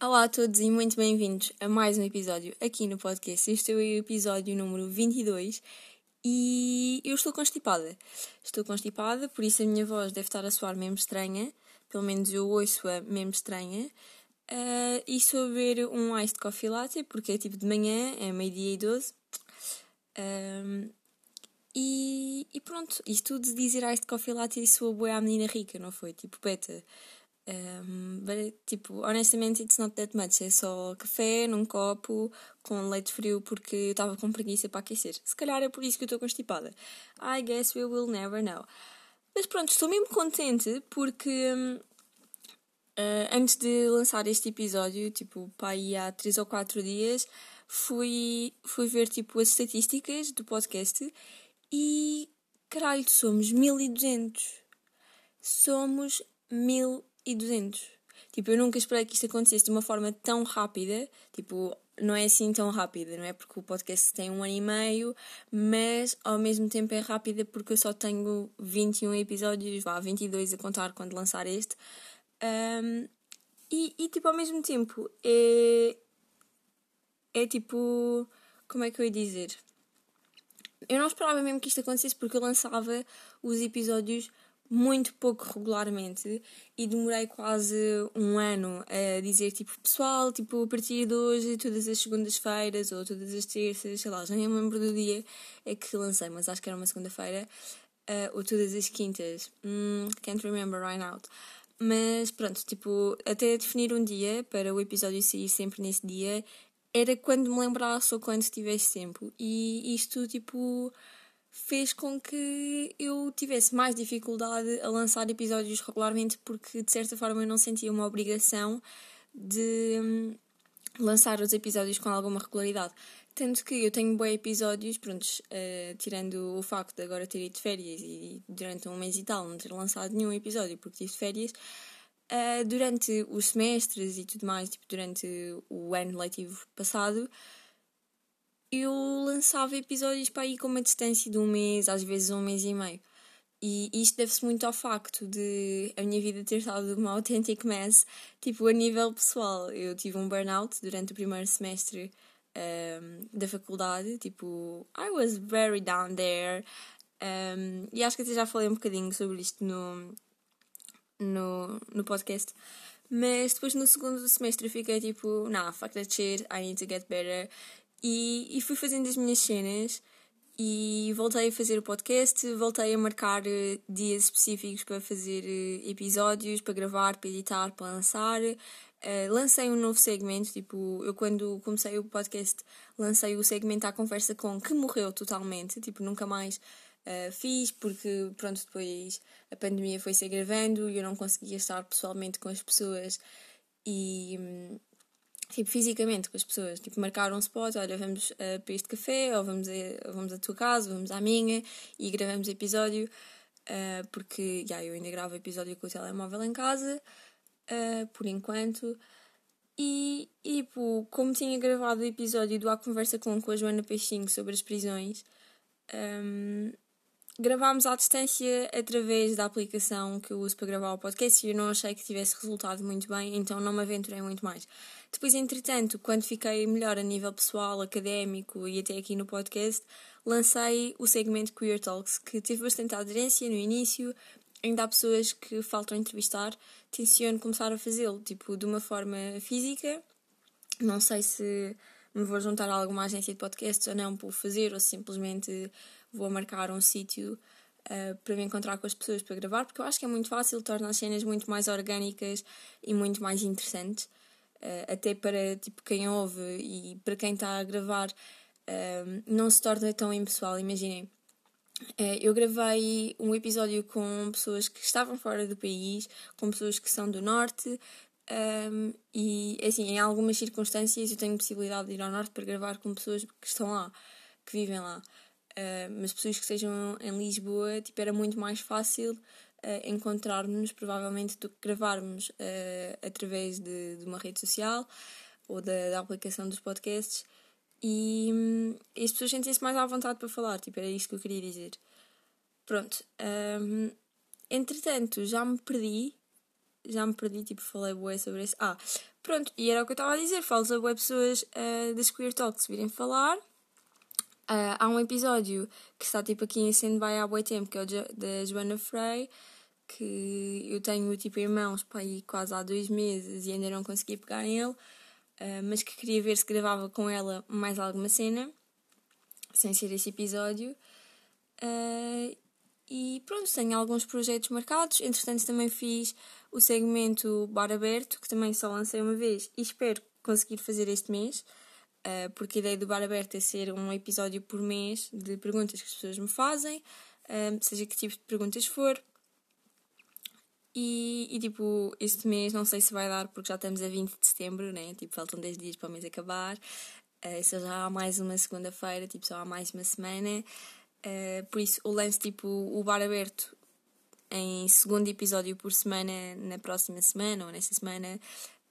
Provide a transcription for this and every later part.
Olá a todos e muito bem-vindos a mais um episódio aqui no podcast. Este é o episódio número 22 e eu estou constipada. Estou constipada, por isso a minha voz deve estar a soar mesmo estranha, pelo menos eu ouço-a mesmo estranha. Uh, e beber um iced coffee latte, porque é tipo de manhã, é meio-dia e 12. Um, e, e, pronto, isto tudo de dizer iced coffee latte e sou boa à menina rica, não foi? Tipo, beta. But, tipo, honestamente, it's not that much. É só café num copo com leite frio porque eu estava com preguiça para aquecer. Se calhar é por isso que eu estou constipada. I guess we will never know. Mas pronto, estou mesmo contente porque uh, antes de lançar este episódio, tipo, para aí há 3 ou 4 dias, fui, fui ver tipo as estatísticas do podcast e caralho, somos 1200. Somos 1200 e 200. Tipo, eu nunca esperei que isto acontecesse de uma forma tão rápida. Tipo, não é assim tão rápida, não é? Porque o podcast tem um ano e meio, mas ao mesmo tempo é rápida porque eu só tenho 21 episódios, vá, 22 a contar quando lançar este. Um, e, e, tipo, ao mesmo tempo é. É tipo. Como é que eu ia dizer? Eu não esperava mesmo que isto acontecesse porque eu lançava os episódios muito pouco regularmente e demorei quase um ano a dizer tipo pessoal, tipo a partir de hoje, todas as segundas-feiras ou todas as terças, sei lá, já nem me lembro do dia é que lancei, mas acho que era uma segunda-feira, uh, ou todas as quintas, mm, can't remember right now. Mas pronto, tipo, até definir um dia para o episódio sair sempre nesse dia era quando me lembrasse ou quando tivesse tempo. E isto, tipo, fez com que eu tivesse mais dificuldade a lançar episódios regularmente porque de certa forma eu não sentia uma obrigação de hum, lançar os episódios com alguma regularidade. Tanto que eu tenho bons episódios, prontos, uh, tirando o facto de agora ter ido de férias e durante um mês e tal não ter lançado nenhum episódio porque tive férias, uh, durante os semestres e tudo mais, tipo, durante o ano letivo passado, eu lançava episódios para ir com uma distância de um mês, às vezes um mês e meio. E isto deve-se muito ao facto de a minha vida ter estado uma autêntica mess, tipo, a nível pessoal. Eu tive um burnout durante o primeiro semestre um, da faculdade, tipo, I was very down there. Um, e acho que até já falei um bocadinho sobre isto no, no, no podcast. Mas depois no segundo semestre fiquei tipo, nah, fuck that shit, I need to get better. E, e fui fazendo as minhas cenas. E voltei a fazer o podcast, voltei a marcar uh, dias específicos para fazer uh, episódios, para gravar, para editar, para lançar. Uh, lancei um novo segmento, tipo, eu quando comecei o podcast lancei o segmento à conversa com que morreu totalmente, tipo, nunca mais fiz porque, pronto, depois a pandemia foi se agravando e eu não conseguia estar pessoalmente com as pessoas. E... Tipo, fisicamente com as pessoas, tipo, marcar um spot, olha, vamos uh, para este café, ou vamos a, vamos à tua casa, vamos à minha, e gravamos episódio, uh, porque, já, yeah, eu ainda gravo episódio com o telemóvel em casa, uh, por enquanto, e, e, tipo, como tinha gravado o episódio do A Conversa Com, com a Joana Peixinho sobre as prisões, um, gravámos à distância através da aplicação que eu uso para gravar o podcast e eu não achei que tivesse resultado muito bem, então não me aventurei muito mais. Depois, entretanto, quando fiquei melhor a nível pessoal, académico e até aqui no podcast, lancei o segmento Queer Talks, que teve bastante aderência no início. Ainda há pessoas que faltam entrevistar. Tenciono começar a fazê-lo, tipo, de uma forma física. Não sei se me vou juntar a alguma agência de podcasts ou não para o fazer, ou simplesmente vou marcar um sítio uh, para me encontrar com as pessoas para gravar, porque eu acho que é muito fácil, torna as cenas muito mais orgânicas e muito mais interessantes. Uh, até para tipo, quem ouve e para quem está a gravar, uh, não se torna tão impessoal. Imaginem, uh, eu gravei um episódio com pessoas que estavam fora do país, com pessoas que são do norte. Um, e assim, em algumas circunstâncias eu tenho possibilidade de ir ao norte para gravar com pessoas que estão lá, que vivem lá. mas pessoas que estejam em Lisboa, tipo, era muito mais fácil uh, encontrarmos provavelmente do que gravarmos uh, através de, de, uma rede social ou da, da aplicação dos podcasts e, um, e as pessoas sentem-se mais à vontade para falar, tipo, era isto que eu queria dizer. Pronto. Um, entretanto, já me perdi já me perdi, tipo, falei bué sobre isso. Ah, pronto, e era o que eu estava a dizer, falo bué pessoas uh, das Queer Talks virem falar. Uh, há um episódio que está tipo aqui em stand-by há bué tempo, que é o da Joana Frey, que eu tenho tipo irmãos para aí quase há dois meses e ainda não consegui pegar nele, uh, mas que queria ver se gravava com ela mais alguma cena, sem ser esse episódio. Uh, e pronto, tenho alguns projetos marcados. Entretanto, também fiz o segmento Bar Aberto, que também só lancei uma vez e espero conseguir fazer este mês, uh, porque a ideia do Bar Aberto é ser um episódio por mês de perguntas que as pessoas me fazem, uh, seja que tipo de perguntas for. E, e, tipo, este mês não sei se vai dar porque já estamos a 20 de setembro, né? Tipo, faltam 10 dias para o mês acabar. Uh, já há mais uma segunda-feira, tipo, só há mais uma semana. Uh, por isso, o lance, tipo, o bar aberto em segundo episódio por semana na próxima semana ou nesta semana,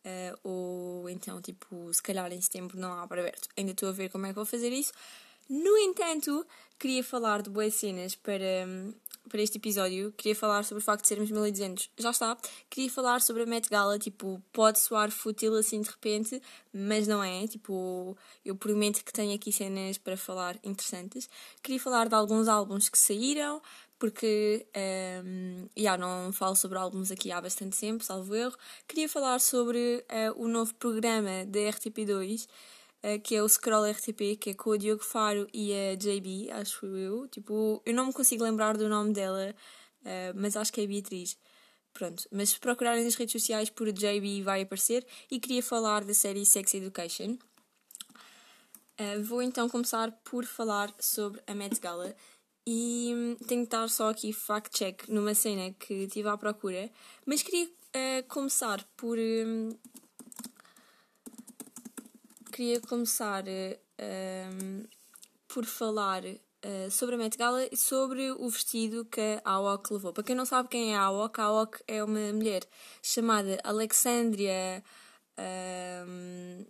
uh, ou então, tipo, se calhar em setembro não há aberto. Ainda estou a ver como é que vou fazer isso. No entanto, queria falar de boas cenas para, para este episódio. Queria falar sobre o facto de sermos 1200. Já está. Queria falar sobre a Met Gala. Tipo, pode soar fútil assim de repente, mas não é. Tipo, eu prometo que tenho aqui cenas para falar interessantes. Queria falar de alguns álbuns que saíram, porque um, ehm, yeah, não falo sobre álbuns aqui há bastante tempo, salvo erro. Queria falar sobre uh, o novo programa da RTP2 uh, que é o Scroll RTP, que é com o Diogo Faro e a JB, acho eu. Tipo, eu não me consigo lembrar do nome dela, uh, mas acho que é Beatriz. Pronto, mas se procurarem nas redes sociais por JB vai aparecer e queria falar da série Sex Education. Vou então começar por falar sobre a Met Gala e hum, tenho que estar só aqui fact-check numa cena que estive à procura, mas queria uh, começar por um, queria começar uh, por falar uh, sobre a Met Gala e sobre o vestido que a Awok levou. Para quem não sabe quem é a Awok, a Awok é uma mulher chamada Alexandria. Um,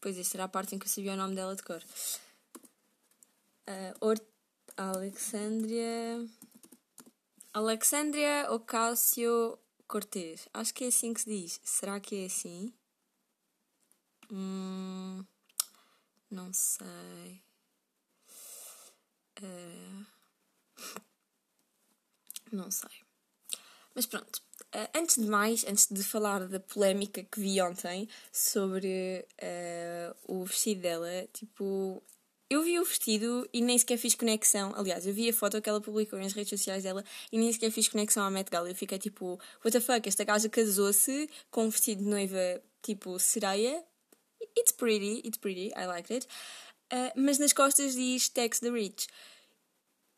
pois esta era a parte em que eu sabia o nome dela de cor. Uh, Alexandria. Alexandria Ocasio Cortez. Acho que é assim que se diz. Será que é assim? Hum, não sei. Uh, não sei. Mas pronto. Uh, antes de mais, antes de falar da polémica que vi ontem sobre uh, o vestido dela, tipo, eu vi o vestido e nem sequer fiz conexão. Aliás, eu vi a foto que ela publicou nas redes sociais dela e nem sequer fiz conexão à Met Gala. Eu fiquei tipo, what the fuck, esta gaja casou-se com um vestido de noiva tipo sereia It's pretty, it's pretty, I liked it. Uh, mas nas costas diz Tex the Rich.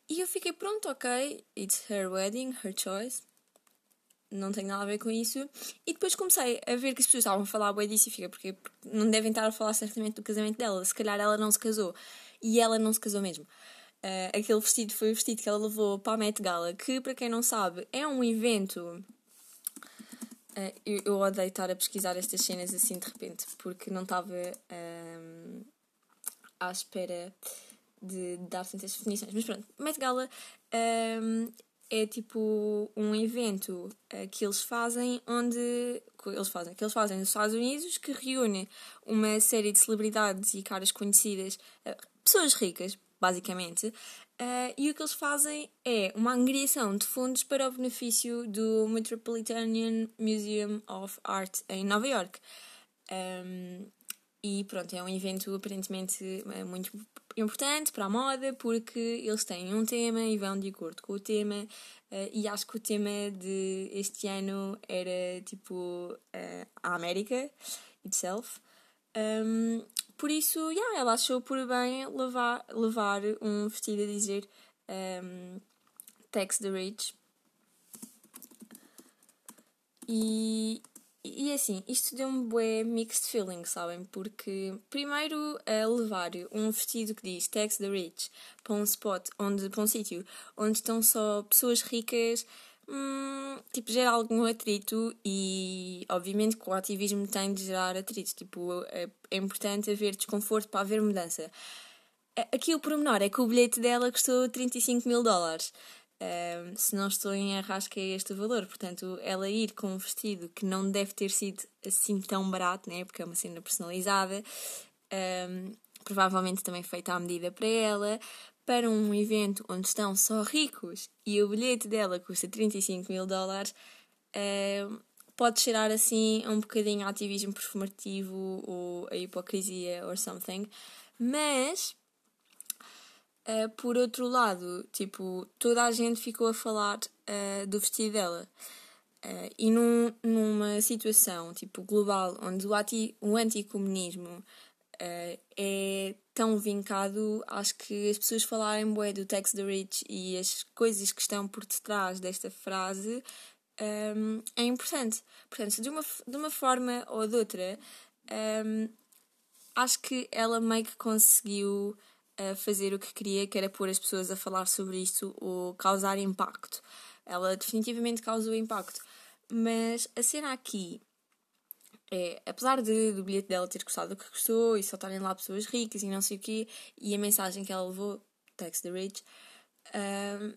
E eu fiquei pronto, ok, it's her wedding, her choice. Não tem nada a ver com isso. E depois comecei a ver que as pessoas estavam a falar bem disso e fiquei, porque não devem estar a falar certamente do casamento dela. Se calhar ela não se casou. E ela não se casou mesmo. Uh, aquele vestido foi o vestido que ela levou para a Met Gala, que, para quem não sabe, é um evento Uh, eu, eu odeio estar a pesquisar estas cenas assim de repente, porque não estava um, à espera de, dar tantas definições. Mas pronto, Met Gala é tipo um evento uh, que eles fazem onde. Que eles fazem, que eles fazem nos Estados Unidos que reúne uma série de celebridades e caras conhecidas, uh, pessoas ricas, basicamente, Uh, e o que eles fazem é uma angriação de fundos para o benefício do Metropolitan Museum of Art em Nova York. Um, e pronto, é um evento aparentemente muito importante para a moda porque eles têm um tema e vão de acordo com o tema. Uh, e acho que o tema de este ano era tipo uh, a América itself. Um, por isso, yeah, ela achou por bem levar, levar um vestido a dizer um, Tax the Rich. E, e assim, isto deu-me bué mixed feelings, sabem? Porque, primeiro, a levar um vestido que diz Tax the Rich para um spot, onde, para um sítio onde estão só pessoas ricas hum, tipo, gera algum atrito e, obviamente, que o ativismo tem de gerar atrito. Tipo, é, é importante haver desconforto para haver mudança. Aqui o pormenor é que o bilhete dela custou 35 mil dólares. Um, se não estou em que é este valor. Portanto, ela ir com um vestido que não deve ter sido assim tão barato, né? porque é uma cena personalizada, um, provavelmente também feita à medida para ela, para um evento onde estão só ricos e o bilhete dela custa 35 mil dólares, um, pode cheirar assim a um bocadinho ativismo performativo ou a hipocrisia or something, mas Uh, por outro lado, tipo, toda a gente ficou a falar uh, do vestido dela. Uh, e num, numa situação tipo global onde o, anti, o anticomunismo é tão vincado, acho que as pessoas falarem bué do Tax the Rich e as coisas que estão por detrás desta frase um, é importante. Portanto, de uma, de uma forma ou de outra, um, acho que ela meio que conseguiu a fazer o que queria, que era pôr as pessoas a falar sobre isto ou causar impacto. Ela definitivamente causou impacto. Mas a cena aqui é, apesar de, do bilhete dela ter custado o que custou e só estarem lá pessoas ricas e não sei o quê, e a mensagem que ela levou, Text the Rich, um,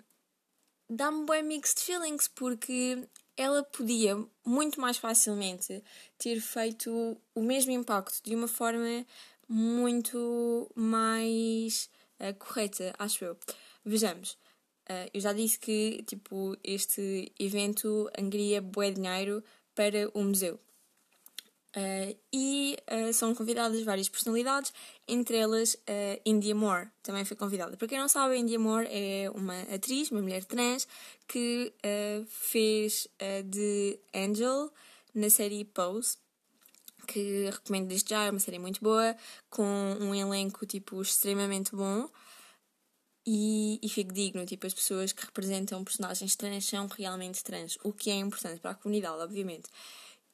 dá-me bem mixed feelings porque ela podia muito mais facilmente ter feito o mesmo impacto de uma forma muito mais uh, correta, acho eu. Vejamos, uh, eu já disse que tipo, este evento angria bué dinheiro para o museu. Uh, e são convidadas várias personalidades, entre elas India Moore também foi convidada. Para quem não sabe, India Moore é uma atriz, uma mulher trans, que fez de Angel na série Pose, que recomendo desde já, é uma série muito boa, com um elenco tipo extremamente bom e, e fico digno, tipo, as pessoas que representam personagens trans são realmente trans, o que é importante para a comunidade, obviamente.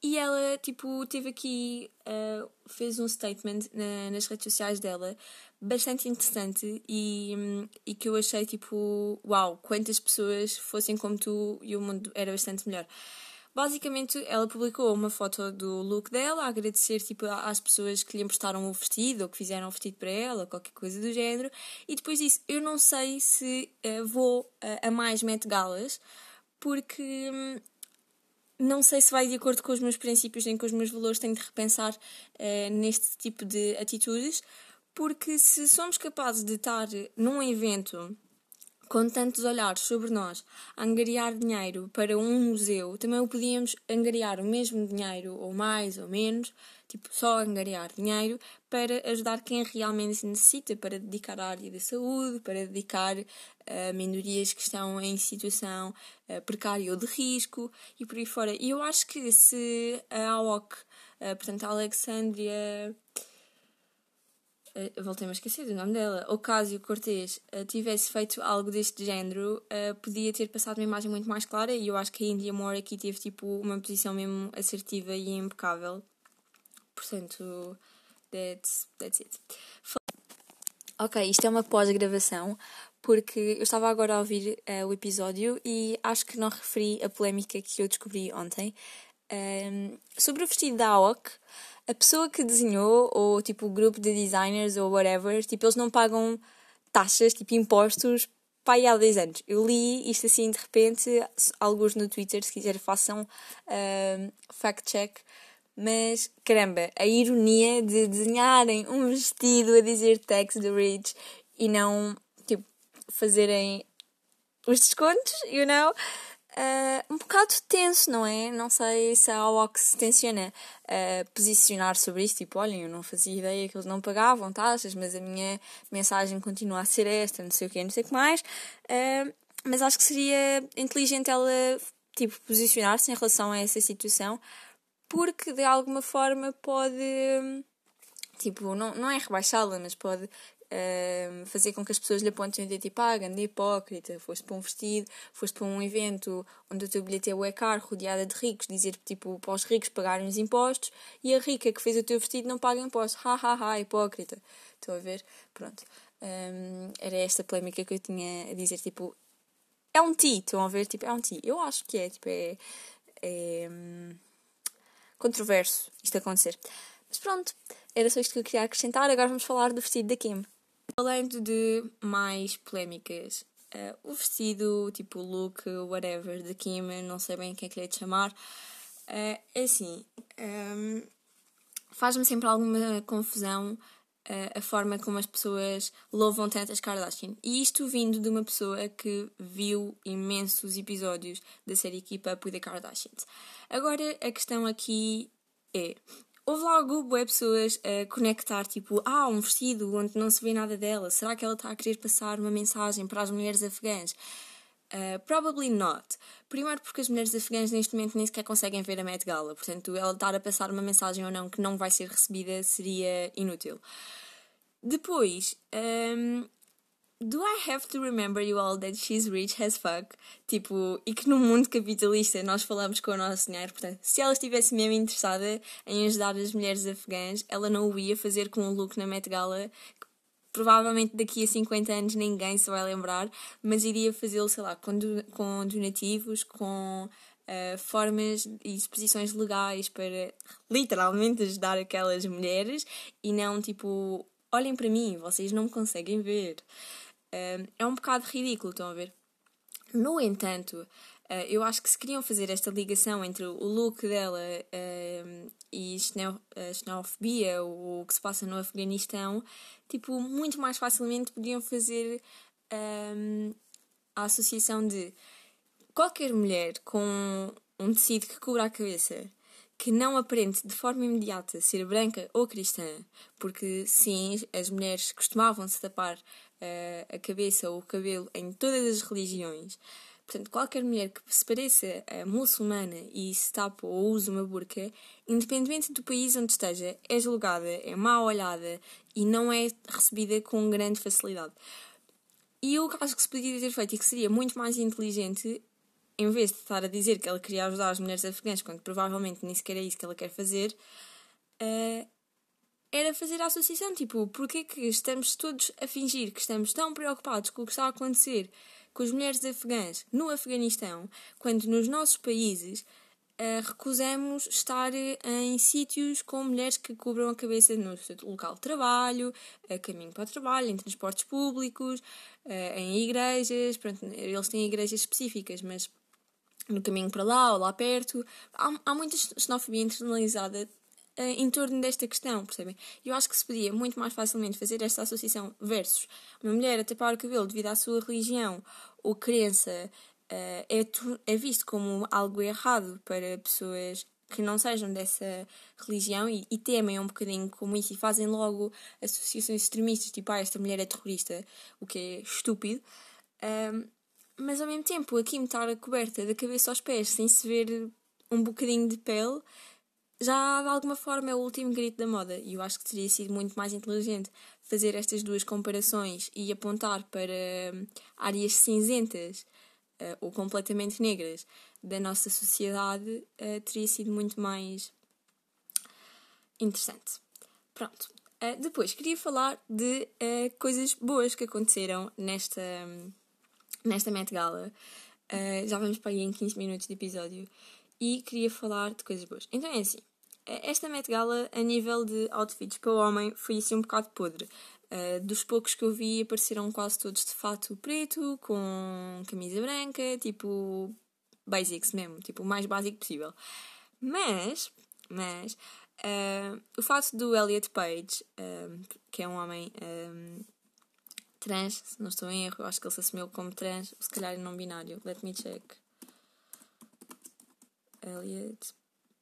E ela, tipo, teve aqui, uh, fez um statement na, nas redes sociais dela bastante interessante e, e que eu achei, tipo, uau, quantas pessoas fossem como tu e o mundo era bastante melhor. Basicamente, ela publicou uma foto do look dela, a agradecer tipo, às pessoas que lhe emprestaram o vestido ou que fizeram o vestido para ela, qualquer coisa do género. E depois disse: Eu não sei se uh, vou uh, a mais Met Galas, porque hum, não sei se vai de acordo com os meus princípios nem com os meus valores. Tenho de repensar uh, neste tipo de atitudes, porque se somos capazes de estar num evento com tantos olhares sobre nós, angariar dinheiro para um museu, também podíamos angariar o mesmo dinheiro, ou mais ou menos, tipo só angariar dinheiro, para ajudar quem realmente necessita, para dedicar à área da saúde, para dedicar a minorias que estão em situação uh, precária ou de risco e por aí fora. E eu acho que se a AOC, uh, portanto a Alexandria uh, voltei-me a esquecer do nome dela, Ocasio Cortez, uh, tivesse feito algo deste género, uh, podia ter passado uma imagem muito mais clara e eu acho que a India Moore aqui teve tipo uma posição mesmo assertiva e impecável. Portanto, that's, that's it. Ok, isto é uma pós-gravação porque eu estava agora a ouvir uh, o episódio e acho que não referi a polémica que eu descobri ontem um, sobre o vestido da AOC a pessoa que desenhou, ou tipo o grupo de designers ou whatever, tipo, eles não pagam taxas, tipo impostos, para aí há 10 anos. Eu li isto assim de repente, alguns no Twitter, se quiser façam fact-check. Mas caramba, a ironia de desenharem um vestido a dizer tax the rich e não tipo fazerem os descontos, you know? Uh, um bocado tenso, não é? Não sei se a OX tenciona uh, posicionar sobre isso, tipo, olhem, eu não fazia ideia que eles não pagavam taxas, mas a minha mensagem continua a ser esta, não sei o que, não sei o que mais. Uh, mas acho que seria inteligente ela, tipo, posicionar-se em relação a essa situação, porque de alguma forma pode tipo, não, não é rebaixá-la, mas pode uh, fazer com que as pessoas lhe apontem de tipo, ah, grande hipócrita, foste para um vestido, foste para um evento onde o teu bilhete é o caro, rodeada de ricos, dizer tipo para os ricos pagarem os impostos e a rica que fez o teu vestido não paga impostos, ha ha ha, hipócrita. Estão a ver? Pronto. Um, era esta polémica que eu tinha a dizer, tipo, é um ti, estão a ver? Tipo, é um ti. Eu acho que é, tipo, é, é hum, controverso isto acontecer. Mas pronto, era só isto que eu queria acrescentar. Agora vamos falar do vestido da Kim. Além de mais polémicas uh, o vestido, tipo o look, whatever, de Kim, não sei bem o que é que lhe é de chamar. Uh, é assim, um, faz-me sempre alguma confusão uh, a forma como as pessoas louvam tanto as Kardashian. E isto vindo de uma pessoa que viu imensos episódios da série Keep Up with the Kardashians. Agora, a questão aqui é... Houve logo web pessoas a conectar, tipo, ah, um vestido onde não se vê nada dela. Será que ela está a querer passar uma mensagem para as mulheres afegãs? Uh, probably not. Primeiro porque as mulheres afegãs neste momento nem sequer conseguem ver a Met Gala, portanto, ela estar a passar uma mensagem ou não que não vai ser recebida seria inútil. Depois, um, do I have to remember you all that she's rich as fuck? Tipo, e que no mundo capitalista nós falamos com o nosso dinheiro, portanto, se ela estivesse mesmo interessada em ajudar as mulheres afegãs, ela não o ia fazer com um look na Met Gala provavelmente daqui a 50 anos ninguém se vai lembrar, mas iria fazê-lo, sei lá, com, do, com donativos, com uh, formas e exposições legais para literalmente ajudar aquelas mulheres e não tipo, olhem para mim, vocês não me conseguem ver. É um bocado ridículo, estão a ver? No entanto, Uh, eu acho que se queriam fazer esta ligação entre o look dela e a xenofobia, o que se passa no Afeganistão, tipo, muito mais facilmente podiam fazer um, a associação de qualquer mulher com um tecido que cubra a cabeça que não aparente de forma imediata ser branca ou cristã, porque sim, as mulheres costumavam se tapar a cabeça ou o cabelo em todas as religiões. Portanto, qualquer mulher que se pareça a muçulmana e se tapa ou usa uma burca, independentemente do país onde esteja, é julgada, é má olhada e não é recebida com grande facilidade. E eu acho que se podia ter feito e que seria muito mais inteligente, em vez de estar a dizer que ela queria ajudar as mulheres afegãs, quando provavelmente nem sequer é isso que ela quer fazer, uh, era fazer a associação. Tipo, porquê que estamos todos a fingir que estamos tão preocupados com o que está a acontecer com as mulheres afegãs no Afeganistão, quando nos nossos países uh, recusamos estar em sítios com mulheres que cobram a cabeça no local de trabalho, a caminho para o trabalho, em transportes públicos, uh, em igrejas. Pronto, eles têm igrejas específicas, mas no caminho para lá ou lá perto. Há, há muita xenofobia internalizada uh, em torno desta questão, percebem? Eu acho que se podia muito mais facilmente fazer esta associação versus uma mulher a tapar o cabelo devido à sua religião ou crença uh, é, é visto como algo errado para pessoas que não sejam dessa religião e, e, temem um bocadinho como isso e fazem logo associações extremistas, tipo, ah, esta mulher é terrorista, o que é estúpido. Um, mas ao mesmo tempo, aqui me estar coberta da cabeça aos pés sem se ver um bocadinho de pele já de alguma forma é o último grito da moda e eu acho que teria sido muito mais inteligente fazer estas duas comparações e apontar para hum, áreas cinzentas uh, ou completamente negras da nossa sociedade uh, teria sido muito mais interessante. Pronto. Uh, depois queria falar de coisas boas que aconteceram nesta, um, nesta Met Gala. já vamos para aí em 15 minutos de episódio e queria falar de coisas boas. Então é assim, esta Met Gala, a nível de outfits para o homem, foi assim um bocado podre. Uh, dos poucos que eu vi, apareceram quase todos de fato preto, com camisa branca, tipo basics mesmo, tipo o mais básico possível. Mas, mas, uh, o fato do Elliot Page, uh, que é um homem trans, se não estou em erro, acho que ele se assumiu como trans, se calhar não binário, let me check. Elliot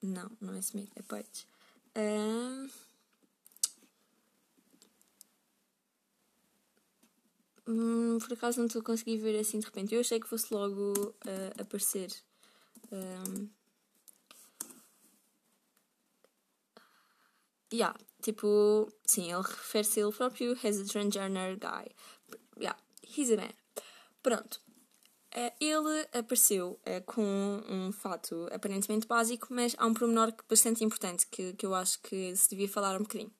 não, não é Smith, é Page. Um... Hum, por acaso não estou a conseguir ver assim de repente. Eu achei que fosse logo uh, aparecer. Um... Yeah, tipo, sim, ele refere-se a ele próprio as a transgender guy. Yeah, he's a man. Pronto. Eh, ele apareceu uh, com um fato aparentemente básico, mas há um pormenor bastante importante que, que eu acho que se devia falar um bocadinho.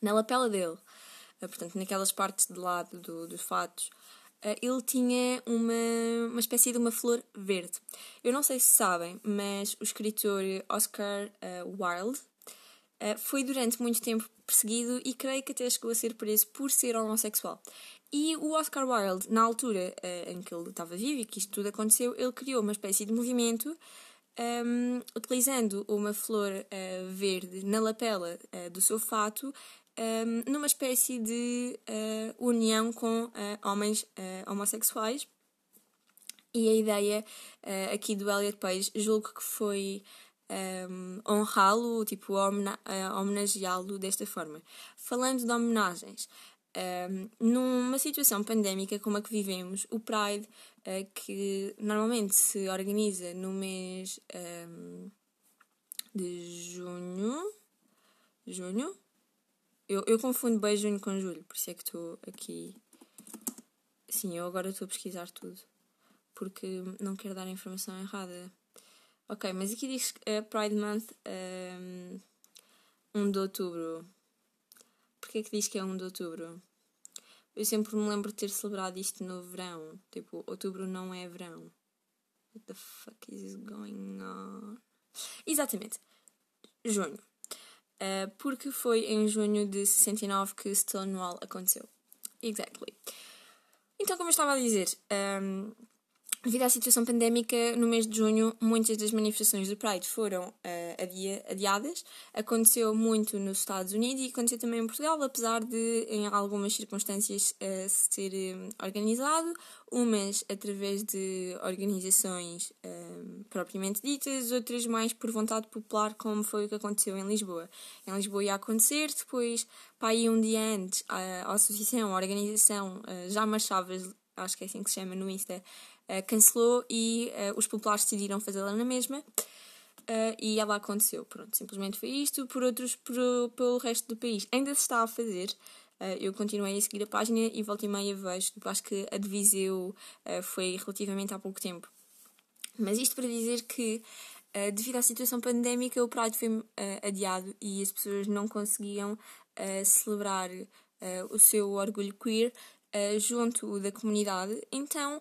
Na lapela dele, uh, portanto, naquelas partes de lado do, dos fatos, ele tinha uma, uma espécie de uma flor verde. Eu não sei se sabem, mas o escritor Oscar Wilde foi durante muito tempo perseguido e creio que até chegou a ser preso por ser homossexual. E o Oscar Wilde, na altura uh, em que ele estava vivo e que isto tudo aconteceu, ele criou uma espécie de movimento um, utilizando uma flor uh, verde na lapela uh, do seu fato, um, numa espécie de união com homens homossexuais. E a ideia aqui do Elliot Page, julgo que foi um, honrá-lo, tipo, homenageá-lo desta forma. Falando de homenagens, um, numa situação pandémica como a que vivemos, o Pride, uh, que normalmente se organiza no mês um, de junho. Junho? Eu, eu confundo bem junho com julho, por isso é que estou aqui. Sim, eu agora estou a pesquisar tudo, porque não quero dar a informação errada. Ok, mas aqui diz uh, Pride Month um, 1 de outubro. Porquê é que diz que é 1 de outubro? Eu sempre me lembro de ter celebrado isto no verão. Tipo, outubro não é verão. What the fuck is going on? Exatamente. Junho. Uh, porque foi em junho de 69 que Stonewall aconteceu. Exactly. Então, como eu estava a dizer, um, Devido à situação pandémica, no mês de junho, muitas das manifestações do Pride foram uh, adia adiadas. Aconteceu muito nos Estados Unidos e aconteceu também em Portugal, apesar de, em algumas circunstâncias, uh, se ter um, organizado, umas através de organizações um, propriamente ditas, outras mais por vontade popular, como foi o que aconteceu em Lisboa. Em Lisboa ia acontecer, depois, para aí um dia antes, a, a associação, a organização uh, já marchava, acho que é assim que se chama no Insta, uh, cancelou e uh, os populares decidiram fazê-la na mesma. Uh, e ela aconteceu. Pronto, simplesmente foi isto. Por outros, por, pelo resto do país, ainda se está a fazer. eu continuei a seguir a página e volta e meia vejo. Acho que a de Viseu foi relativamente há pouco tempo. Mas isto para dizer que, devido à situação pandémica, o Pride foi adiado e as pessoas não conseguiam celebrar o seu orgulho queer junto da comunidade. Então,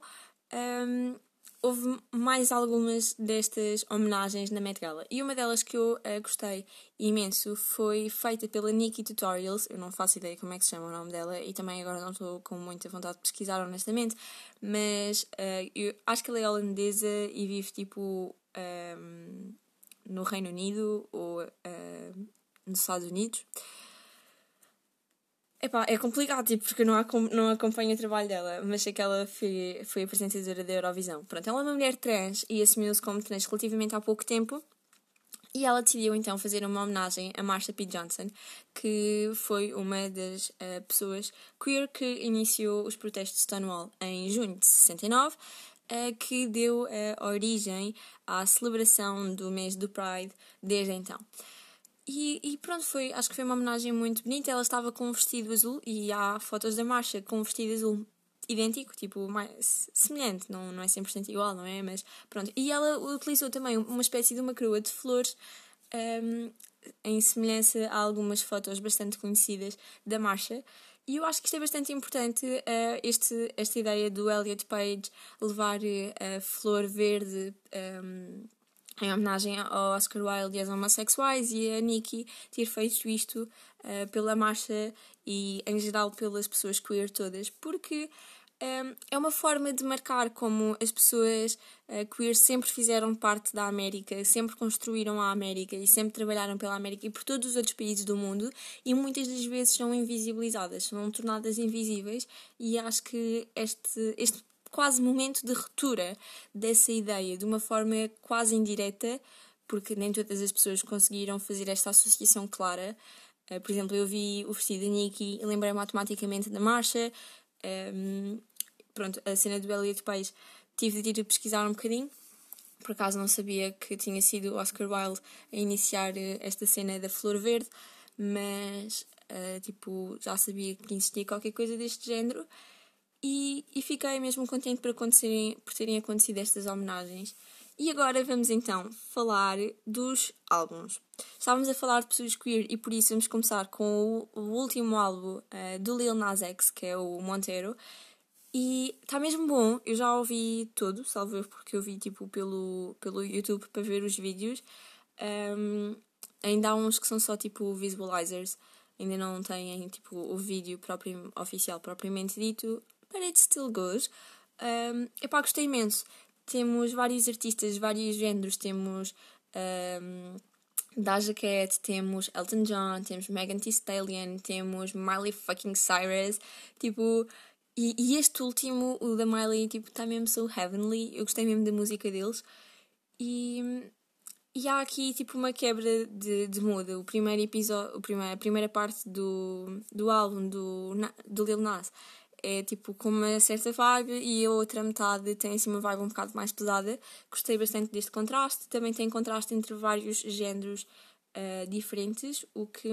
um, houve mais algumas destas homenagens na Met Gala. E uma delas que eu uh, gostei imenso foi feita pela Nikki Tutorials. Eu não faço ideia como é que se chama o nome dela e também agora não estou com muita vontade de pesquisar, honestamente. Mas uh, eu acho que ela é holandesa e vive tipo um, no Reino Unido ou uh, nos Estados Unidos. Epá, é complicado, tipo, porque não, não acompanho o trabalho dela, mas sei que ela foi, foi apresentadora da Eurovisão. Pronto, ela é uma mulher trans e assumiu-se como trans relativamente há pouco tempo. E ela decidiu então fazer uma homenagem a Marsha P. Johnson, que foi uma das uh, pessoas queer que iniciou os protestos de Stonewall em junho de 69, uh, que deu uh, origem à celebração do mês do Pride desde então. E, e, pronto, foi, acho que foi uma homenagem muito bonita. Ela estava com um vestido azul e há fotos da marcha com um vestido azul idêntico, tipo, mais semelhante, não, não é 100% igual, não é? Mas pronto. E ela utilizou também uma espécie de uma coroa de flores um, em semelhança a algumas fotos bastante conhecidas da marcha. E eu acho que isto é bastante importante, uh, este, esta ideia do Elliot Page levar uh, a flor verde um, em homenagem ao Oscar Wilde e aos homossexuais e a Nikki ter feito isto uh, pela marcha e em geral pelas pessoas queer todas, porque um, eh, é uma forma de marcar como as pessoas uh, queer sempre fizeram parte da América, sempre construíram a América e sempre trabalharam pela América e por todos os outros países do mundo e muitas das vezes são invisibilizadas, são tornadas invisíveis e acho que este, este quase momento de ruptura dessa ideia, de uma forma quase indireta, porque nem todas as pessoas conseguiram fazer esta associação clara. Uh, por exemplo, eu vi o vestido da Nikki e lembrei-me automaticamente da marcha. Um, pronto, a cena do Elliot Page tive de ir pesquisar um bocadinho. Por acaso não sabia que tinha sido Oscar Wilde a iniciar eh, esta cena da flor verde, mas uh, tipo, já sabia que existia qualquer coisa deste género. E, e fiquei mesmo contente por, acontecerem, por terem acontecido estas homenagens. E agora vamos então falar dos álbuns. Estávamos a falar de pessoas queer e por isso vamos começar com o, o último álbum uh, do Lil Nas X, que é o Monteiro. E está mesmo bom, eu já ouvi todo, salvo porque eu vi tipo pelo, pelo YouTube para ver os vídeos. Um, ainda há uns que são só tipo visualizers, ainda não têm tipo, o vídeo próprio, oficial propriamente dito, but it's still good. Um, epá, gostei imenso. Temos vários artistas, vários géneros, temos um, Doja Cat, temos Elton John, temos Megan Thee Stallion, temos Miley fucking Cyrus, tipo... E, e este último, o da Miley, tipo, está mesmo so heavenly. Eu gostei mesmo da música deles. E, e há aqui tipo uma quebra de, de moda. O primeiro episódio, a primeira parte do, do álbum do, do Lil Nas é tipo com uma certa vibe e a outra metade tem assim uma vibe um bocado mais pesada. Gostei bastante deste contraste. Também tem contraste entre vários géneros uh, diferentes, o que,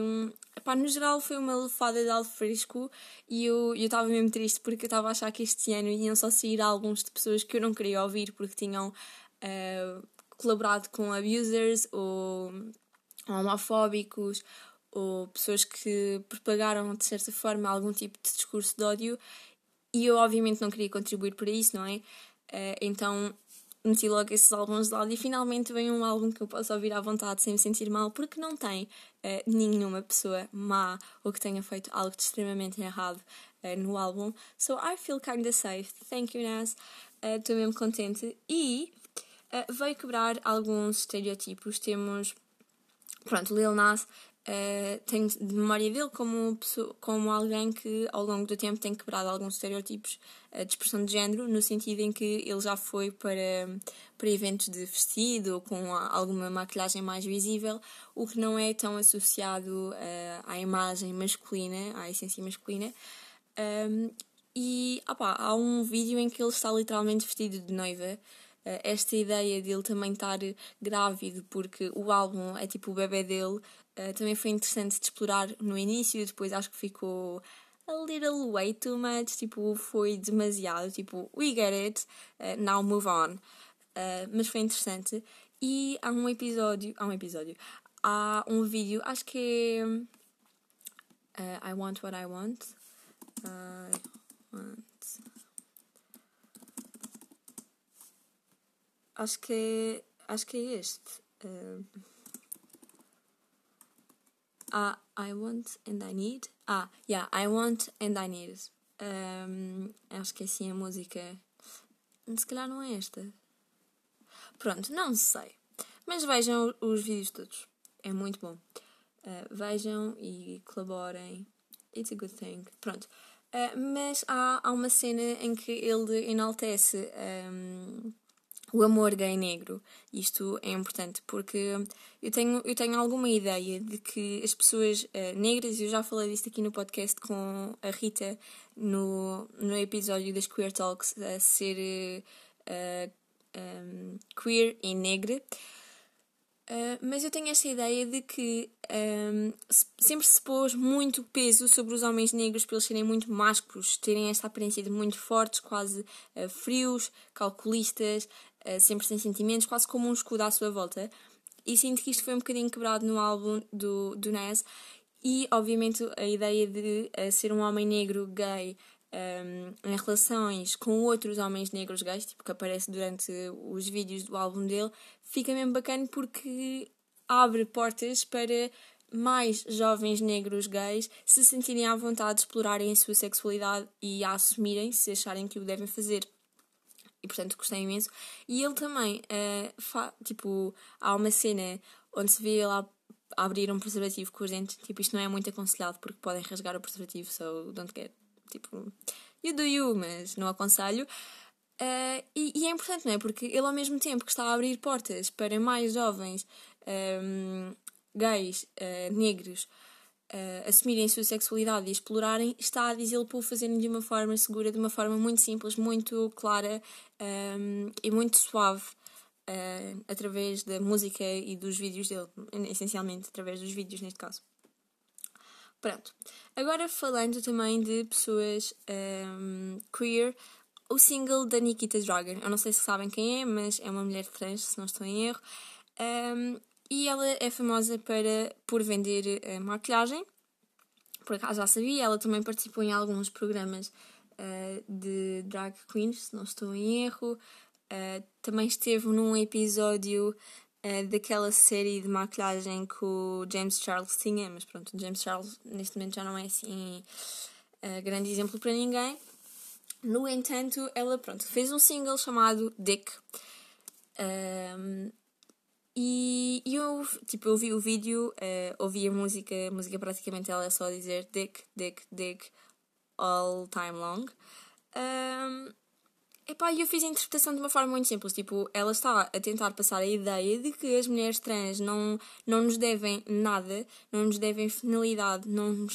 epá, no geral, foi uma lefada de algo fresco e eu estava mesmo triste porque eu estava a achar que este ano iam só sair álbuns de pessoas que eu não queria ouvir porque tinham uh, colaborado com abusers ou homofóbicos ou pessoas que propagaram de certa forma algum tipo de discurso de ódio e eu obviamente não queria contribuir para isso, não é? Uh, então meti logo esses álbuns de lado e finalmente vem um álbum que eu posso ouvir à vontade sem me sentir mal porque não tem uh, nenhuma pessoa má ou que tenha feito algo de extremamente errado uh, no álbum. So I feel kinda safe. Thank you, Nas. Estou mesmo contente. E veio quebrar alguns estereotipos. Temos, pronto, Lil Nas Uh, tenho de memória dele como, como alguém que ao longo do tempo tem quebrado alguns estereótipos uh, de expressão de género, no sentido em que ele já foi para, para eventos de vestido ou com alguma maquilhagem mais visível, o que não é tão associado uh, à imagem masculina, à essência masculina. Um, e opa, há um vídeo em que ele está literalmente vestido de noiva. esta ideia dele também estar grávido, porque o álbum é tipo o bebê dele, Uh, também foi interessante de explorar no início, depois acho que ficou a little way too much, tipo, foi demasiado, tipo, we get it, uh, now move on. Uh, mas foi interessante. E há um episódio, há um episódio, há um vídeo, acho que é I Want What I Want. I want. Acho que, acho que é este. Ah, I want and I need. Ah, yeah, I want and I need. Um, acho que é assim a música. Se calhar não é esta. Pronto, não sei. Mas vejam os vídeos todos. É muito bom. Uh, vejam e colaborem. It's a good thing. Pronto. Uh, mas há, há uma cena em que ele enaltece um, o amor gay negro. Isto é importante porque eu tenho, eu tenho alguma ideia de que as pessoas uh, negras, eu já falei disto aqui no podcast com a Rita no, no episódio das Queer Talks, a ser uh, uh, um, queer e negra. Uh, mas eu tenho esta ideia de que um, sempre se pôs muito peso sobre os homens negros por eles serem muito másculos, terem esta aparência de muito fortes, quase uh, frios, calculistas, uh, sempre sem sentimentos, quase como um escudo à sua volta. E sinto que isto foi um bocadinho quebrado no álbum do, do Nas. E, obviamente, a ideia de ser um homem negro gay um, em relações com outros homens negros gays, tipo que aparece durante os vídeos do álbum dele, fica mesmo bacana porque abre portas para mais jovens negros gays se sentirem à vontade de explorarem a sua sexualidade e a assumirem se acharem que o devem fazer. E portanto gostei imenso. E ele também, uh, tipo, há uma cena onde se vê ele abrir um preservativo com os dentes. Tipo, isto não é muito aconselhado porque podem rasgar o preservativo, so don't get Tipo, you do you, mas não aconselho. Uh, e, e, é importante, não é? Porque ele, ao mesmo tempo que está a abrir portas para mais jovens um, gays, uh, negros, uh, assumirem a sua sexualidade e explorarem, está a dizê-lo para o fazerem de uma forma segura, de uma forma muito simples, muito clara um, e muito suave. através da música e dos vídeos dele, essencialmente através dos vídeos neste caso. Pronto. Agora falando também de pessoas um, queer, o single da Nikita Dragon. Eu não sei se sabem quem é, mas é uma mulher trans, se não estou em erro. Um, e ela é famosa para, por vender uh, maquilhagem. Por acaso já sabia, ela também participou em alguns programas uh, de drag queens, se não estou em erro. Uh, também esteve num episódio daquela série de maquilhagem que o James Charles tinha, mas pronto, o James Charles neste momento já não é assim grande exemplo para ninguém. No entanto, ela pronto, fez um single chamado Dick. Um, e, e eu, tipo, eu ouvi o vídeo, uh, ouvi a música, a música praticamente ela é só dizer Dick, Dick, Dick, all time long. Um, epá, eu fiz a interpretação de uma forma muito simples. Tipo, ela está a tentar passar a ideia de que as mulheres trans não, não nos devem nada, não nos devem finalidade, não,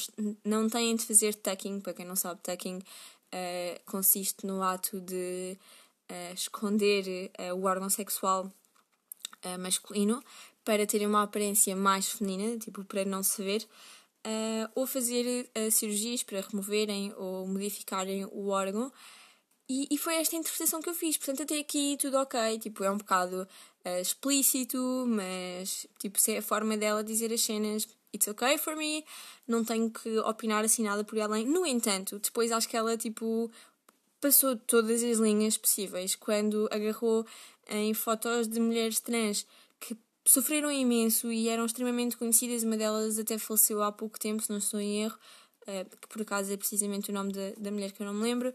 não têm de fazer tucking. Para quem não sabe, tucking uh, consiste no ato de uh, esconder uh, o órgão sexual masculino para terem uma aparência mais feminina, tipo, para não se ver. ou fazer cirurgias para removerem ou modificarem o órgão. E, e, foi esta interpretação que eu fiz. Portanto, até aqui tudo ok. Tipo, é um bocado uh, explícito, mas tipo, se é a forma dela dizer as cenas, it's okay for me, não tenho que opinar assim nada por além. No entanto, depois acho que ela tipo passou todas as linhas possíveis quando agarrou em fotos de mulheres trans que sofreram imenso e eram extremamente conhecidas. Uma delas até faleceu há pouco tempo, se não estou em erro, uh, que por acaso é precisamente o nome da, da mulher que eu não me lembro.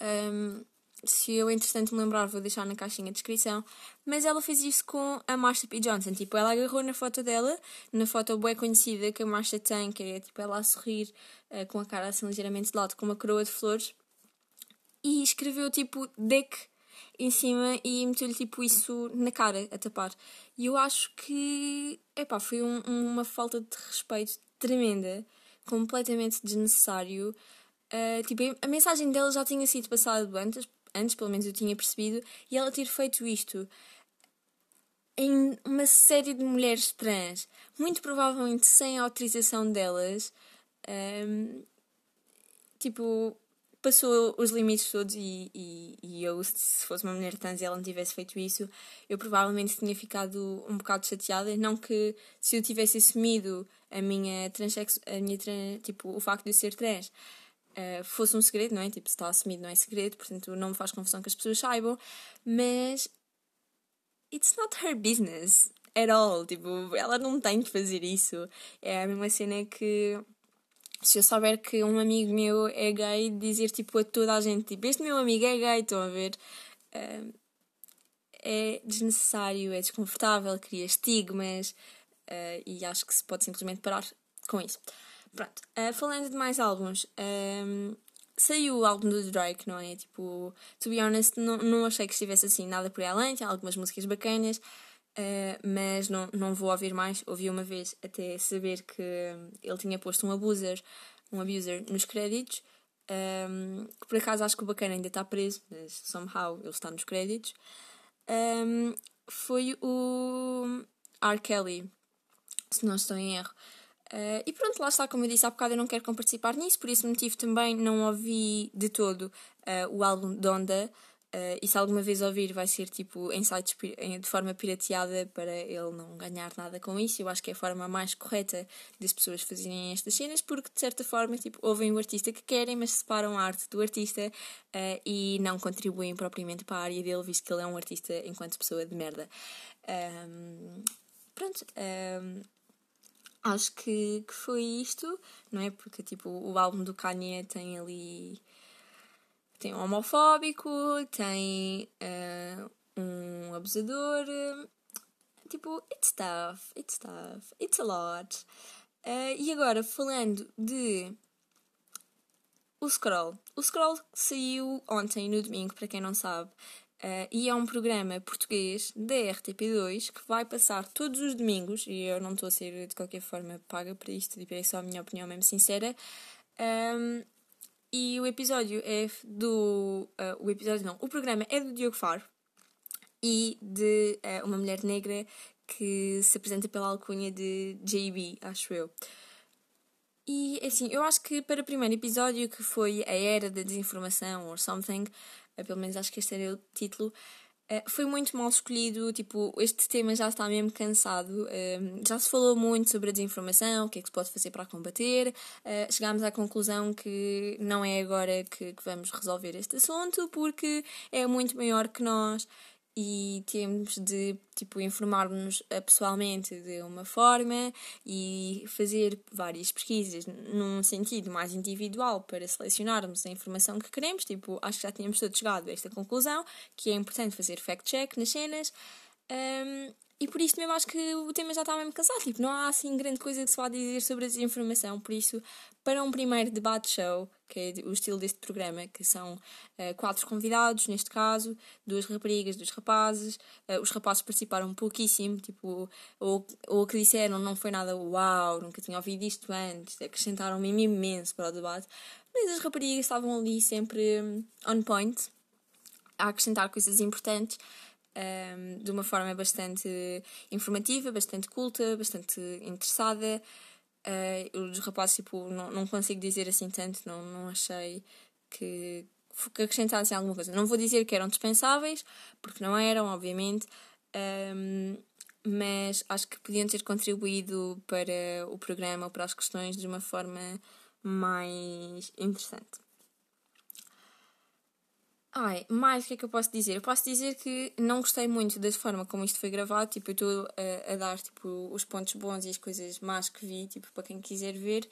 Um, se eu, entretanto, me lembrar, vou deixar na caixinha de descrição. Mas ela fez isso com a Marsha P. Johnson. Tipo, ela agarrou na foto dela, na foto bem conhecida que a Marsha tem, que é tipo ela a sorrir uh, com a cara assim ligeiramente de lado, com uma coroa de flores, e escreveu tipo Dick em cima e meteu-lhe tipo isso na cara, a tapar. E eu acho que, epá, foi um, uma falta de respeito tremenda, completamente desnecessário. Uh, tipo, a mensagem dela já tinha sido passada antes, antes, pelo menos eu tinha percebido, e ela ter feito isto em uma série de mulheres trans, muito provavelmente sem a autorização delas, um, tipo, passou os limites todos e, e, e, eu, se fosse uma mulher trans e ela não tivesse feito isso, eu provavelmente tinha ficado um bocado chateada. Não que se eu tivesse assumido a minha transexo, a minha trans, tipo, o facto de ser trans, uh, fosse um segredo, não é? Tipo, se está assumido, não é segredo, portanto não me faz confusão que as pessoas saibam, mas it's not her business at all. Tipo, ela não tem de fazer isso. É a mesma cena que se eu souber que um amigo meu é gay, dizer tipo a toda a gente, tipo, este meu amigo é gay, estão a ver? Uh, é desnecessário, é desconfortável, cria estigmas uh, e acho que se pode simplesmente parar com isso. Pronto, uh, falando de mais álbuns, um, saiu o álbum do Drake, não é? Tipo, to be honest, não, não achei que estivesse assim nada por aí além, tinha algumas músicas bacanas, uh, mas não, não vou ouvir mais. Ouvi uma vez até saber que ele tinha posto um abuser, um abuser nos créditos, um, que por acaso acho que o bacana ainda está preso, mas somehow ele está nos créditos. Um, foi o R. Kelly, se não estou em erro. Uh, e pronto, lá está, como eu disse há bocado, eu não quero participar nisso, por esse motivo também não ouvi de todo uh, o álbum Donda. Uh, e se alguma vez ouvir, vai ser tipo em sites de forma pirateada para ele não ganhar nada com isso. Eu acho que é a forma mais correta das pessoas fazerem estas cenas, porque de certa forma tipo, ouvem o artista que querem, mas separam a arte do artista uh, e não contribuem propriamente para a área dele, visto que ele é um artista enquanto pessoa de merda. Um, pronto. Um, acho que, que foi isto, não é? Porque tipo, o álbum do Kanye tem ali. Tem um homofóbico, tem uh, um abusador. Tipo, it's tough, it's tough, it's a lot. Uh, e agora, falando de. O Scroll. O Scroll saiu ontem, no domingo, para quem não sabe. Uh, e é um programa português da RTP2 que vai passar todos os domingos, e eu não estou a ser de qualquer forma paga para isto, tipo, é só a minha opinião mesmo sincera. Um, e o episódio é do. Uh, o episódio não, o programa é do Diogo Faro e de uh, uma mulher negra que se apresenta pela alcunha de JB, acho eu. E assim, eu acho que para o primeiro episódio, que foi a era da desinformação or something, uh, pelo menos acho que este era o título, uh, foi muito mal escolhido. Tipo, este tema já está mesmo cansado. Uh, já se falou muito sobre a desinformação, o que é que se pode fazer para combater. chegámos à conclusão que não é agora que, que vamos resolver este assunto, porque é muito maior que nós e temos de tipo informar-nos eh, pessoalmente de uma forma e fazer várias pesquisas num sentido mais individual para selecionarmos a informação que queremos. Tipo, acho que já tínhamos todos chegado a esta conclusão que é importante fazer fact-check nas cenas. Um, e por isso mesmo acho que o tema já está mesmo cansado. Tipo, não há assim grande coisa que se vá dizer sobre a desinformação. Por isso, para um primeiro debate show, que é o estilo deste programa, que são uh, quatro convidados, neste caso, duas raparigas, dois rapazes. Uh, os rapazes participaram pouquíssimo, tipo, ou, o que disseram não foi nada uau, nunca tinha ouvido isto antes, acrescentaram-me imenso para o debate. Mas as raparigas estavam ali sempre hum, on point, a acrescentar coisas importantes um, de uma forma bastante informativa, bastante culta, bastante interessada. Uh, os rapazes, tipo, não, não consigo dizer assim tanto, não, não achei que, que acrescentassem alguma coisa. Não vou dizer que eram dispensáveis, porque não eram, obviamente, um, mas acho que podiam ter contribuído para o programa ou para as questões de uma forma mais interessante. Ai, mais o que é que eu posso dizer? Eu posso dizer que não gostei muito da forma como isto foi gravado, tipo, eu estou a, a, dar tipo, os pontos bons e as coisas más que vi, tipo, para quem quiser ver.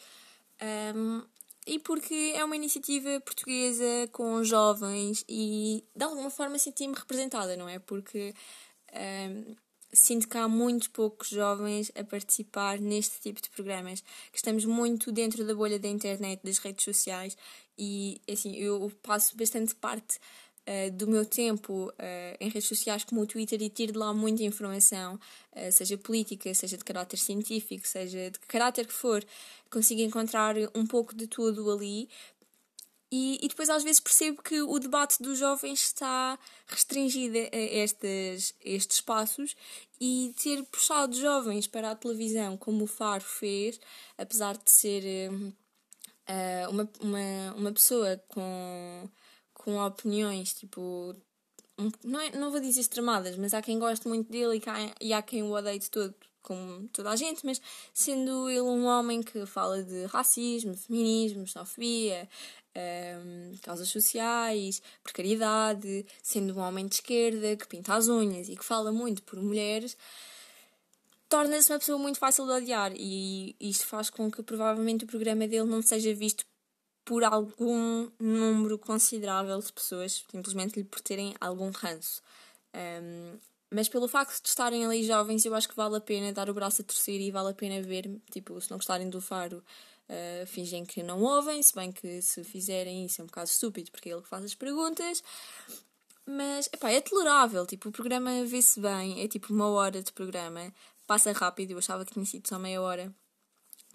Um, e porque é uma iniciativa portuguesa com jovens e de alguma forma senti-me representada, não é? Porque um, sinto que há muito poucos jovens a participar neste tipo de programas, que estamos muito dentro da bolha da internet, das redes sociais e assim, eu passo bastante parte uh, do meu tempo uh, em redes sociais como o Twitter e tiro de lá muita informação, uh, seja política, seja de caráter científico, seja de caráter que for, consigo encontrar um pouco de tudo ali. E, e depois às vezes percebo que o debate dos jovens está restringido a estes, estes espaços e ter puxado jovens para a televisão como o Faro fez, apesar de ser uh, uma, uma, uma pessoa com, com opiniões tipo. Não, é, não vou dizer extremadas, mas há quem goste muito dele e, cá, e há quem o odeie de todo, como toda a gente, mas sendo ele um homem que fala de racismo, feminismo, xenofobia, um, ehm, causas sociais, precariedade, sendo um homem de esquerda que pinta as unhas e que fala muito por mulheres, torna-se uma pessoa muito fácil de odiar e isto faz com que provavelmente o programa dele não seja visto por algum número considerável de pessoas, simplesmente lhe por terem algum ranço. Um, mas pelo facto de estarem ali jovens, eu acho que vale a pena dar o braço a torcer e vale a pena ver, tipo, se não gostarem do Faro, uh, fingem que não ouvem, se bem que se fizerem isso é um bocado estúpido, porque é ele que faz as perguntas. Mas, epá, é tolerável, tipo, o programa vê-se bem, é tipo uma hora de programa, passa rápido, eu achava que tinha sido só meia hora.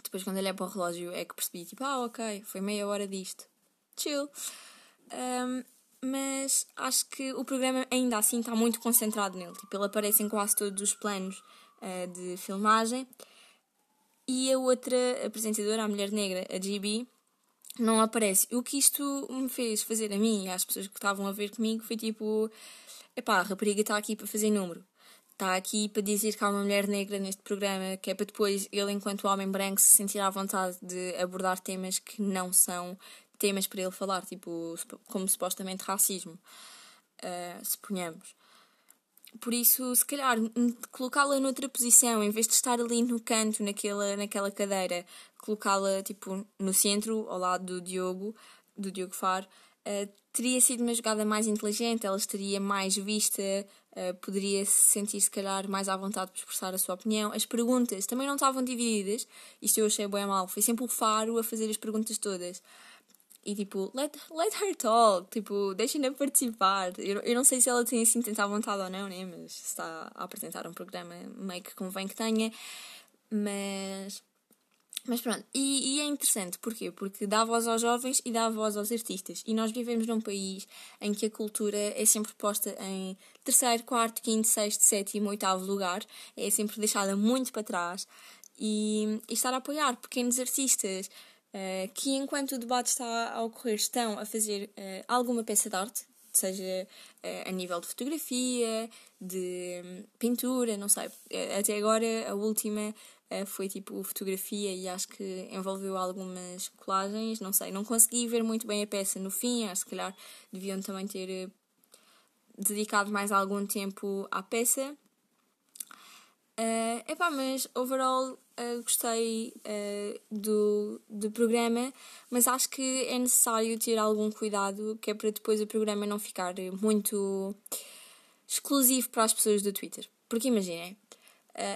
Depois, quando olhei para o relógio, é que percebi, tipo, ah, ok, foi meia hora disto. Chill. Um, mas acho que o programa ainda assim está muito concentrado nele. Tipo, ele aparece em quase todos os planos uh, de filmagem. E a outra apresentadora, a mulher negra, a GB, não aparece. O que isto me fez fazer a mim e às pessoas que estavam a ver comigo foi tipo: epá, a rapariga está aqui para fazer número está aqui para dizer que há uma mulher negra neste programa, que é para depois ele, enquanto homem branco, se sentir à vontade de abordar temas que não são temas para ele falar, tipo, como supostamente racismo, uh, suponhamos. Por isso, se calhar, colocá-la noutra posição, em vez de estar ali no canto, naquela, naquela cadeira, colocá-la, tipo, no centro, ao lado do Diogo, do Diogo Faro, uh, teria sido uma jogada mais inteligente, ela estaria mais vista, uh, poderia se sentir, se calhar, mais à vontade de expressar a sua opinião. As perguntas também não estavam divididas, isto eu achei bem mal, foi sempre o Faro a fazer as perguntas todas. E tipo, let, let her talk, tipo, deixem-na participar. Eu, eu não sei se ela tem assim tanta vontade ou não, né? Mas está a apresentar um programa, meio que convém que tenha. Mas mas pronto, e, e, é interessante, porquê? Porque dá voz aos jovens e dá voz aos artistas. E nós vivemos num país em que a cultura é sempre posta em terceiro, quarto, quinto, sexto, sétimo, oitavo lugar. É sempre deixada muito para trás. E, e estar a apoiar pequenos artistas uh, que, enquanto o debate está a ocorrer, estão a fazer uh, alguma peça de arte, seja uh, a nível de fotografia, de um, pintura, não sei. Até agora, a última eh, foi tipo fotografia e acho que envolveu algumas colagens, não sei, não consegui ver muito bem a peça no fim, acho que calhar deviam também ter dedicado mais algum tempo à peça. Uh, epá, mas overall uh, gostei uh, do, do programa, mas acho que é necessário ter algum cuidado, que é para depois o programa não ficar muito exclusivo para as pessoas do Twitter. Porque imaginem,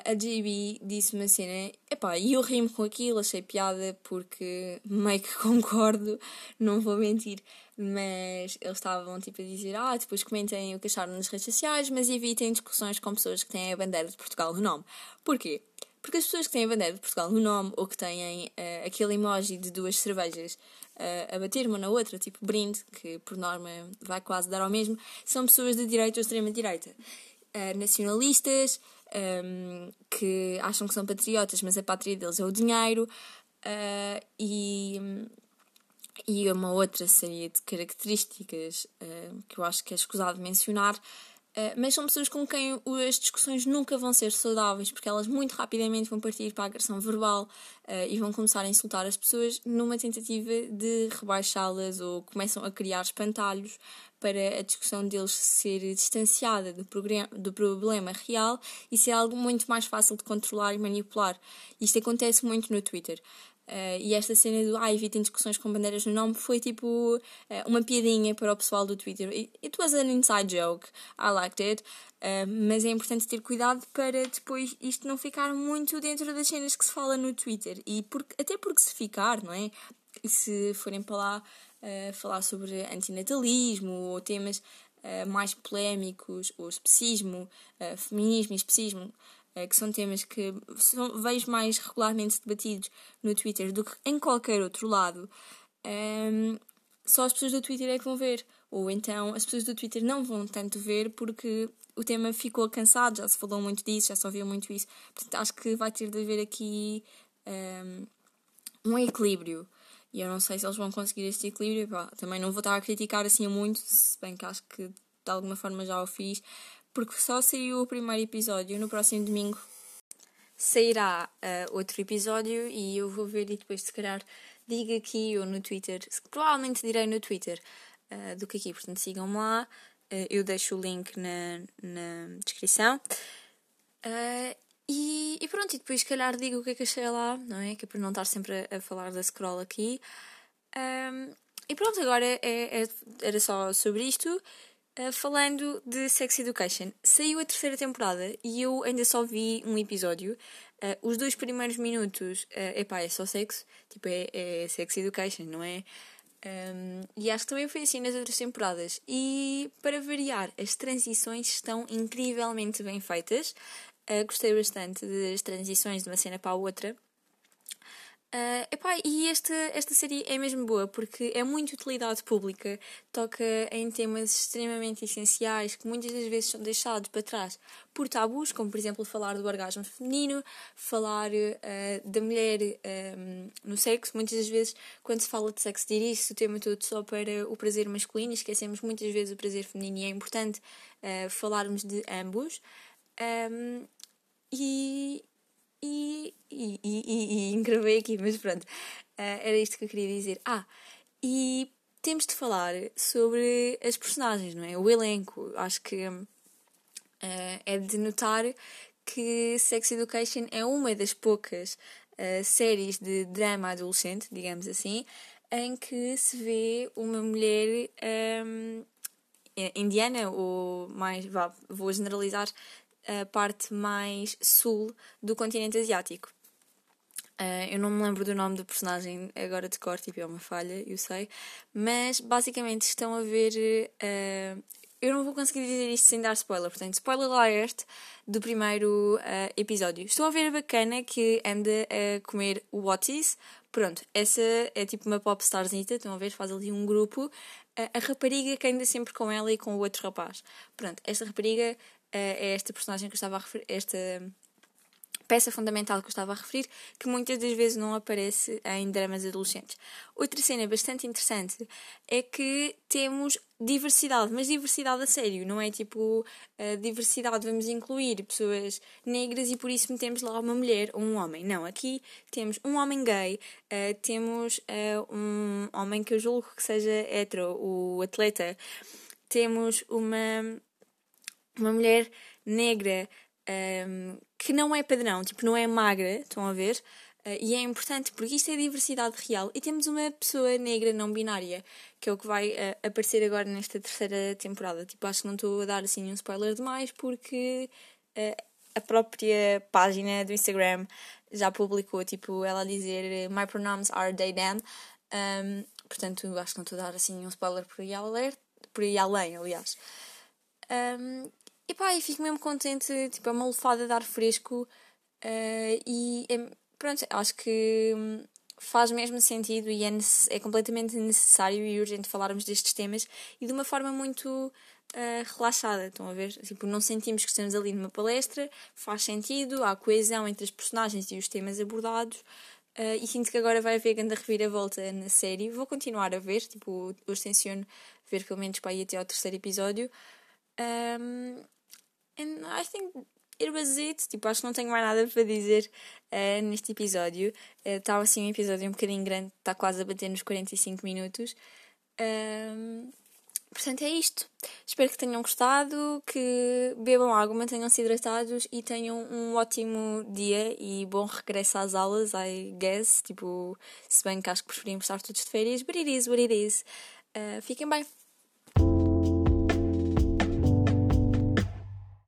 a JB disse uma cena, epá, e eu rimo com aquilo, achei piada porque meio que concordo, não vou mentir, mas eles estavam tipo a dizer, ah, depois comentem o que acharam nas redes sociais, mas evitem discussões com pessoas que têm a bandeira de Portugal no nome. Porquê? Porque as pessoas que têm a bandeira de Portugal no nome ou que têm uh, aquele emoji de duas cervejas uh, a bater uma na outra, tipo brinde, que por norma vai quase dar ao mesmo, são pessoas de direita ou extrema-direita. Uh, nacionalistas, um, que acham que são patriotas, mas a pátria deles é o dinheiro, e, e uma outra série de características que eu acho que é escusado mencionar. Uh, mas são pessoas com quem as discussões nunca vão ser saudáveis, porque elas muito rapidamente vão partir para a agressão verbal e vão começar a insultar as pessoas numa tentativa de rebaixá-las ou começam a criar espantalhos para a discussão deles ser distanciada do, do problema real e ser algo muito mais fácil de controlar e manipular. Isto acontece muito no Twitter. Uh, e esta cena do ah, evitem discussões com bandeiras no nome foi tipo uh, uma piadinha para o pessoal do Twitter. It, was an inside joke. I liked it. Uh, mas é importante ter cuidado para depois isto não ficar muito dentro das cenas que se fala no Twitter. E até porque se ficar, não é? Se forem para lá falar sobre antinatalismo ou temas mais polémicos, ou especismo, feminismo e especismo, que são temas que são, vejo mais regularmente debatidos no Twitter do que em qualquer outro lado, um, ehm, só as pessoas do Twitter é que vão ver. Ou então as pessoas do Twitter não vão tanto ver porque o tema ficou cansado, já se falou muito disso, já se ouviu muito isso. Portanto, acho que vai ter de haver aqui um, ehm, um equilíbrio. E eu não sei se eles vão conseguir este equilíbrio. Também não vou estar a criticar assim muito, se bem que acho que de alguma forma já o fiz, porque só saiu o primeiro episódio. No próximo domingo sairá uh, outro episódio e eu vou ver e depois, se calhar, diga aqui ou no Twitter. Provavelmente direi no Twitter uh, do que aqui, portanto sigam-me lá. Uh, eu deixo o link na, na descrição. E, e, pronto, e depois, se calhar, digo o que é que achei lá, não é? Que é para não estar sempre a, a falar da scroll aqui. Um, e pronto, agora é, é, era só sobre isto. Uh, falando de Sex Education, saiu a terceira temporada e eu ainda só vi um episódio. Uh, os dois primeiros minutos, uh, epá, é só sexo, tipo, é, é Sex Education, não é? Um, e acho que também foi assim nas outras temporadas. E para variar, as transições estão incrivelmente bem feitas. Uh, gostei bastante das transições de uma cena para a outra. Uh, epá, e esta, esta série é mesmo boa porque é muito utilidade pública, toca em temas extremamente essenciais que muitas das vezes são deixados para trás por tabus, como por exemplo falar do orgasmo feminino, falar uh, da mulher um, no sexo. Muitas das vezes, quando se fala de sexo, dirige-se o tema todo só para o prazer masculino, esquecemos muitas vezes o prazer feminino e é importante uh, falarmos de ambos. Um, e, e, e, e, e engravei aqui, mas pronto, uh, era isto que eu queria dizer. Ah, e temos de falar sobre as personagens, não é? O elenco. Acho que uh, é de notar que Sex Education é uma das poucas uh, séries de drama adolescente, digamos assim, em que se vê uma mulher um, indiana, ou mais, vá, vou generalizar, a parte mais sul do continente asiático. Uh, eu não me lembro do nome do personagem agora de cor, tipo, é uma falha, eu sei. Mas basicamente estão a ver. Uh, eu não vou conseguir dizer isto sem dar spoiler, portanto, spoiler alert do primeiro uh, episódio. Estão a ver a bacana que anda a comer o Whatis. Pronto, essa é tipo uma popstarzita, estão a ver? Faz ali um grupo. a rapariga que anda sempre com ela e com o outro rapaz. Pronto, esta rapariga é esta personagem que eu estava a referir, esta peça fundamental que eu estava a referir, que muitas das vezes não aparece em dramas adolescentes. Outra cena bastante interessante é que temos diversidade, mas diversidade a sério, não é tipo diversidade, vamos incluir pessoas negras e por isso metemos lá uma mulher ou um homem. Não, aqui temos um homem gay, temos um homem que eu julgo que seja hetero, o atleta, temos uma uma mulher negra um, que não é padrão, tipo, não é magra, estão a ver? Uh, e é importante porque isto é diversidade real. E temos uma pessoa negra não binária, que é o que vai uh, aparecer agora nesta terceira temporada. Tipo, acho que não estou a dar assim um spoiler demais porque uh, a própria página do Instagram já publicou, tipo, ela dizer My pronouns are they, them. Um, portanto, acho que não estou a dar assim um spoiler por aí, alert, por aí além, aliás. Um, e pá, e fico mesmo contente, tipo, é uma lefada de ar fresco uh, e é, pronto, acho que hum, faz mesmo sentido e é, é completamente necessário e urgente falarmos destes temas e de uma forma muito uh, relaxada, estão a ver? Tipo, não sentimos que estamos ali numa palestra, faz sentido, há coesão entre as personagens e os temas abordados. Uh, e sinto que agora vai haver grande reviravolta na série. Vou continuar a ver, tipo, hoje tenciono ver pelo menos para ir até ao terceiro episódio. Um, And I think it was it. Tipo, acho que não tenho mais nada para dizer uh, neste episódio. Está uh, assim um episódio um bocadinho grande, está quase a bater nos 45 minutos. Um, portanto, é isto. Espero que tenham gostado, que bebam água, mantenham-se hidratados e tenham um ótimo dia e bom regresso às aulas, I guess. Tipo, se bem que acho que preferimos estar todos de férias, but it is what it is. Uh, fiquem bem.